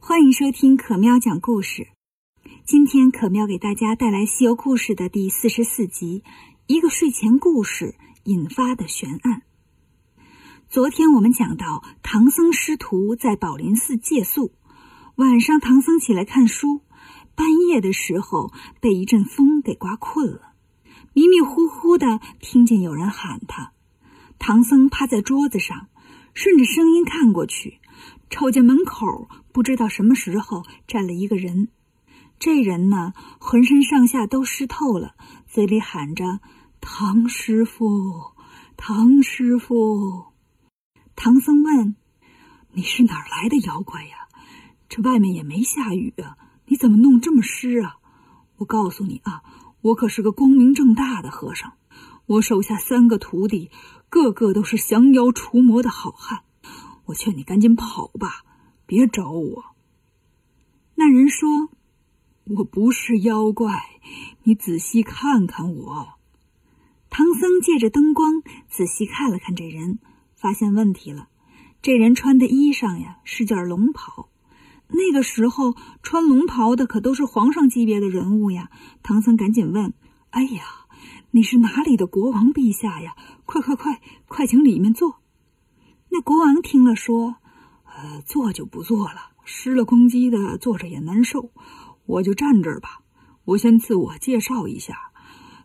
欢迎收听可喵讲故事。今天可喵给大家带来《西游故事》的第四十四集《一个睡前故事引发的悬案》。昨天我们讲到，唐僧师徒在宝林寺借宿，晚上唐僧起来看书，半夜的时候被一阵风给刮困了，迷迷糊糊的听见有人喊他。唐僧趴在桌子上，顺着声音看过去。瞅见门口，不知道什么时候站了一个人。这人呢，浑身上下都湿透了，嘴里喊着：“唐师傅，唐师傅。”唐僧问：“你是哪儿来的妖怪呀？这外面也没下雨啊，你怎么弄这么湿啊？”我告诉你啊，我可是个光明正大的和尚，我手下三个徒弟，个个都是降妖除魔的好汉。我劝你赶紧跑吧，别找我。那人说：“我不是妖怪，你仔细看看我。”唐僧借着灯光仔细看了看这人，发现问题了。这人穿的衣裳呀是件龙袍。那个时候穿龙袍的可都是皇上级别的人物呀。唐僧赶紧问：“哎呀，你是哪里的国王陛下呀？快快快，快请里面坐。”那国王听了说：“呃，坐就不坐了，失了公鸡的坐着也难受，我就站这儿吧。我先自我介绍一下，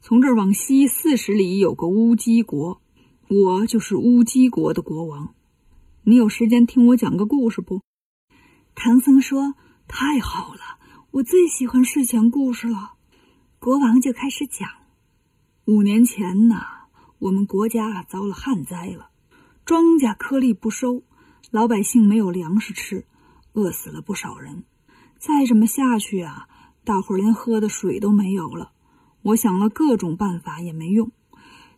从这儿往西四十里有个乌鸡国，我就是乌鸡国的国王。你有时间听我讲个故事不？”唐僧说：“太好了，我最喜欢睡前故事了。”国王就开始讲：“五年前呢，我们国家遭了旱灾了。”庄稼颗粒不收，老百姓没有粮食吃，饿死了不少人。再这么下去啊，大伙儿连喝的水都没有了。我想了各种办法也没用。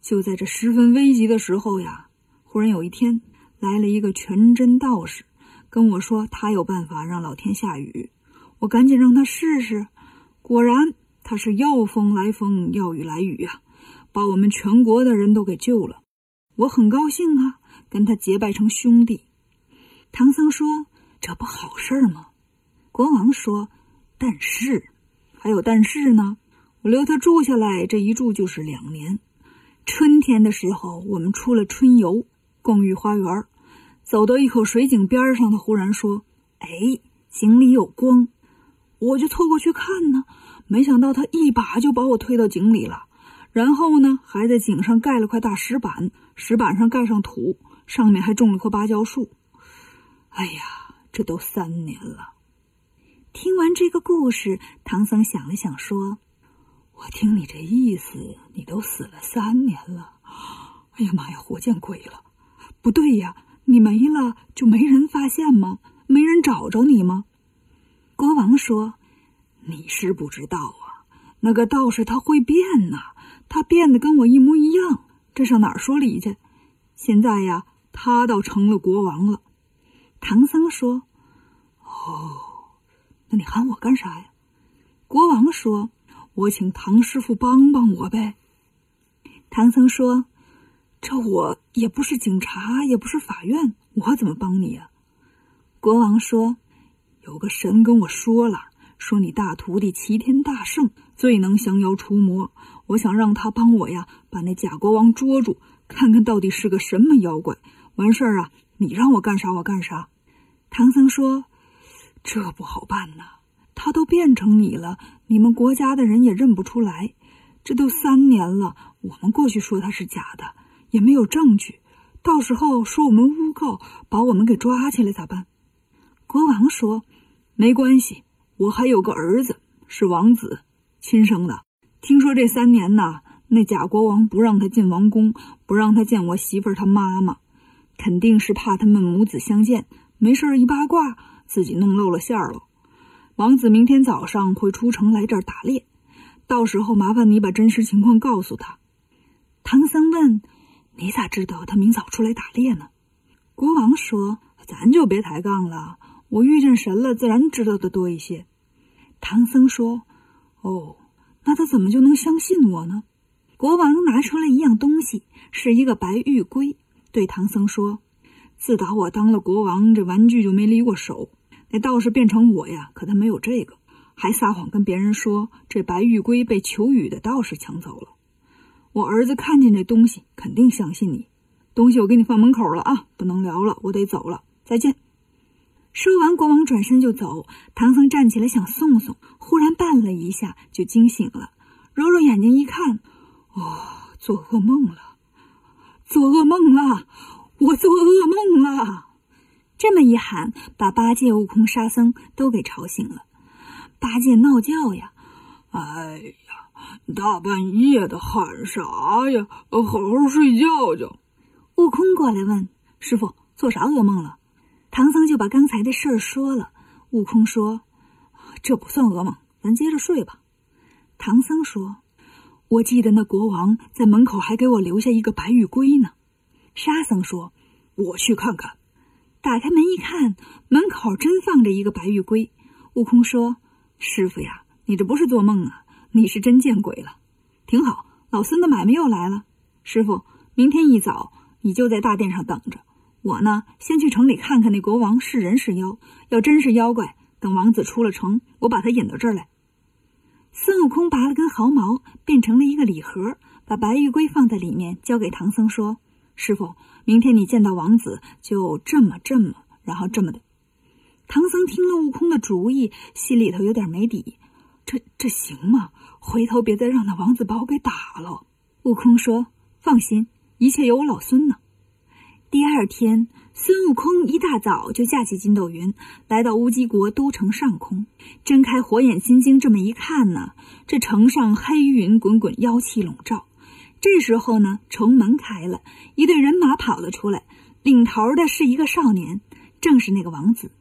就在这十分危急的时候呀，忽然有一天来了一个全真道士，跟我说他有办法让老天下雨。我赶紧让他试试，果然他是要风来风，要雨来雨呀，把我们全国的人都给救了。我很高兴啊。跟他结拜成兄弟，唐僧说：“这不好事儿吗？”国王说：“但是，还有但是呢。我留他住下来，这一住就是两年。春天的时候，我们出了春游，逛御花园，走到一口水井边上，他忽然说：‘哎，井里有光。’我就凑过去看呢，没想到他一把就把我推到井里了，然后呢，还在井上盖了块大石板，石板上盖上土。”上面还种了棵芭蕉树。哎呀，这都三年了。听完这个故事，唐僧想了想，说：“我听你这意思，你都死了三年了。哎呀妈呀，活见鬼了！不对呀，你没了就没人发现吗？没人找着你吗？”国王说：“你是不知道啊，那个道士他会变呐，他变得跟我一模一样。这上哪儿说理去？现在呀。”他倒成了国王了，唐僧说：“哦，那你喊我干啥呀？”国王说：“我请唐师傅帮帮我呗。”唐僧说：“这我也不是警察，也不是法院，我怎么帮你呀？”国王说：“有个神跟我说了，说你大徒弟齐天大圣最能降妖除魔，我想让他帮我呀，把那假国王捉住，看看到底是个什么妖怪。”完事儿啊！你让我干啥我干啥。唐僧说：“这不好办呐，他都变成你了，你们国家的人也认不出来。这都三年了，我们过去说他是假的，也没有证据。到时候说我们诬告，把我们给抓起来咋办？”国王说：“没关系，我还有个儿子，是王子，亲生的。听说这三年呐，那假国王不让他进王宫，不让他见我媳妇儿他妈妈。”肯定是怕他们母子相见，没事一八卦，自己弄漏了馅儿了。王子明天早上会出城来这儿打猎，到时候麻烦你把真实情况告诉他。唐僧问：“你咋知道他明早出来打猎呢？”国王说：“咱就别抬杠了，我遇见神了，自然知道的多一些。”唐僧说：“哦，那他怎么就能相信我呢？”国王拿出了一样东西，是一个白玉龟。对唐僧说：“自打我当了国王，这玩具就没离过手。那道士变成我呀，可他没有这个，还撒谎跟别人说这白玉龟被求雨的道士抢走了。我儿子看见这东西，肯定相信你。东西我给你放门口了啊，不能聊了，我得走了，再见。说完，国王转身就走。唐僧站起来想送送，忽然绊了一下，就惊醒了，揉揉眼睛一看，哦，做噩梦了，做噩梦了，我做噩梦了。这么一喊，把八戒、悟空、沙僧都给吵醒了。八戒闹叫呀：“哎呀，大半夜的喊啥呀？好好睡觉觉。”悟空过来问师傅：“做啥噩梦了？”唐僧就把刚才的事儿说了。悟空说：“这不算噩梦，咱接着睡吧。”唐僧说：“我记得那国王在门口还给我留下一个白玉龟呢。”沙僧说：“我去看看。”打开门一看，门口真放着一个白玉龟。悟空说：“师傅呀，你这不是做梦啊，你是真见鬼了。挺好，老孙的买卖又来了。师傅，明天一早。”你就在大殿上等着，我呢，先去城里看看那国王是人是妖。要真是妖怪，等王子出了城，我把他引到这儿来。孙悟空拔了根毫毛，变成了一个礼盒，把白玉龟放在里面，交给唐僧说：“师傅，明天你见到王子，就这么这么，然后这么的。”唐僧听了悟空的主意，心里头有点没底，这这行吗？回头别再让那王子把我给打了。悟空说：“放心。”一切有我老孙呢。第二天，孙悟空一大早就架起筋斗云，来到乌鸡国都城上空，睁开火眼金睛，这么一看呢，这城上黑云滚滚，妖气笼罩。这时候呢，城门开了，一队人马跑了出来，领头的是一个少年，正是那个王子。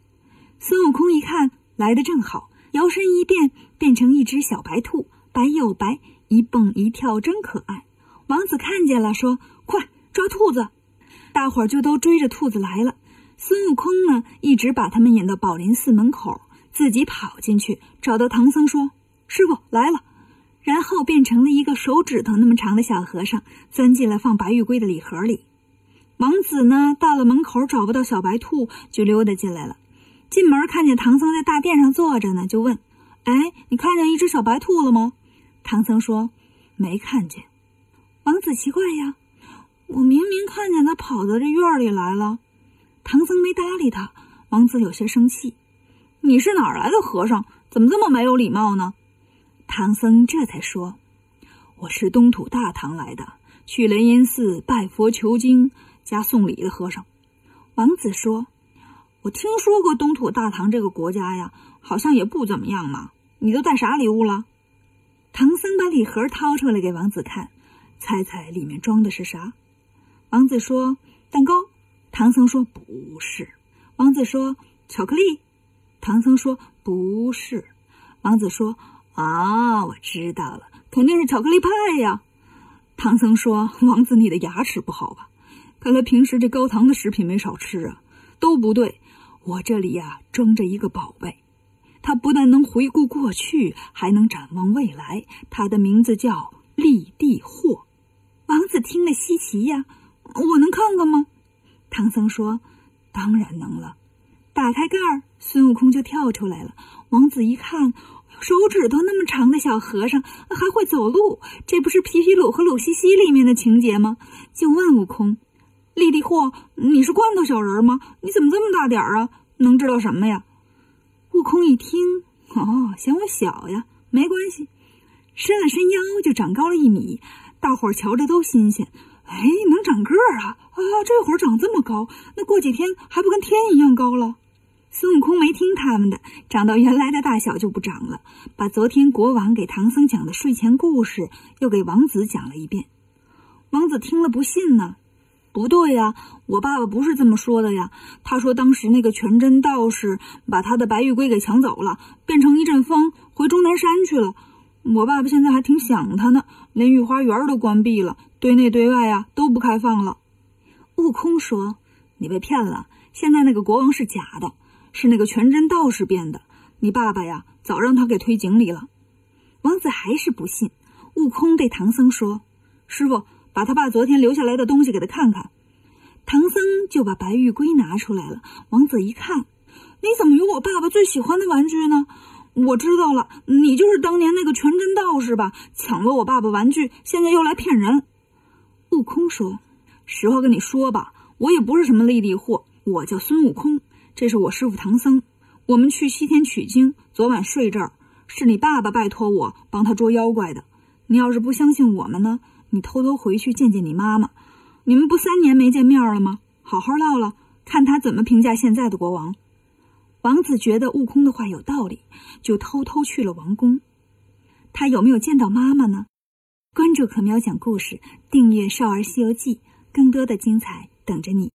孙悟空一看来的正好，摇身一变，变成一只小白兔，白又白，一蹦一跳，真可爱。王子看见了，说。快抓兔子！大伙儿就都追着兔子来了。孙悟空呢，一直把他们引到宝林寺门口，自己跑进去找到唐僧，说：“师傅来了。”然后变成了一个手指头那么长的小和尚，钻进了放白玉龟的礼盒里。王子呢，到了门口找不到小白兔，就溜达进来了。进门看见唐僧在大殿上坐着呢，就问：“哎，你看见一只小白兔了吗？”唐僧说：“没看见。”王子奇怪呀。我明明看见他跑到这院里来了，唐僧没搭理他。王子有些生气：“你是哪儿来的和尚？怎么这么没有礼貌呢？”唐僧这才说：“我是东土大唐来的，去雷音寺拜佛求经加送礼的和尚。”王子说：“我听说过东土大唐这个国家呀，好像也不怎么样嘛。你都带啥礼物了？”唐僧把礼盒掏出来给王子看，猜猜里面装的是啥？王子说：“蛋糕。”唐僧说：“不是。”王子说：“巧克力。”唐僧说：“不是。”王子说：“啊，我知道了，肯定是巧克力派呀。”唐僧说：“王子，你的牙齿不好吧？看来平时这高糖的食品没少吃啊。”都不对，我这里呀装着一个宝贝，它不但能回顾过去，还能展望未来。它的名字叫立地货。王子听了稀奇呀。我能看看吗？唐僧说：“当然能了。”打开盖儿，孙悟空就跳出来了。王子一看，手指头那么长的小和尚还会走路，这不是《皮皮鲁和鲁西西》里面的情节吗？就问悟空：“立地货，你是罐头小人吗？你怎么这么大点儿啊？能知道什么呀？”悟空一听，哦，嫌我小呀，没关系，伸了伸腰就长高了一米。大伙儿瞧着都新鲜。哎，能长个儿啊！啊，这会儿长这么高，那过几天还不跟天一样高了？孙悟空没听他们的，长到原来的大小就不长了。把昨天国王给唐僧讲的睡前故事又给王子讲了一遍。王子听了不信呢，不对呀，我爸爸不是这么说的呀。他说当时那个全真道士把他的白玉龟给抢走了，变成一阵风回终南山去了。我爸爸现在还挺想他呢，连御花园都关闭了。对内对外呀都不开放了。悟空说：“你被骗了，现在那个国王是假的，是那个全真道士变的。你爸爸呀早让他给推井里了。”王子还是不信。悟空对唐僧说：“师傅，把他爸昨天留下来的东西给他看看。”唐僧就把白玉龟拿出来了。王子一看，你怎么有我爸爸最喜欢的玩具呢？我知道了，你就是当年那个全真道士吧？抢了我爸爸玩具，现在又来骗人。悟空说：“实话跟你说吧，我也不是什么立地货，我叫孙悟空，这是我师傅唐僧。我们去西天取经，昨晚睡这儿，是你爸爸拜托我帮他捉妖怪的。你要是不相信我们呢，你偷偷回去见见你妈妈。你们不三年没见面了吗？好好唠唠，看他怎么评价现在的国王。”王子觉得悟空的话有道理，就偷偷去了王宫。他有没有见到妈妈呢？关注可喵讲故事，订阅《少儿西游记》，更多的精彩等着你。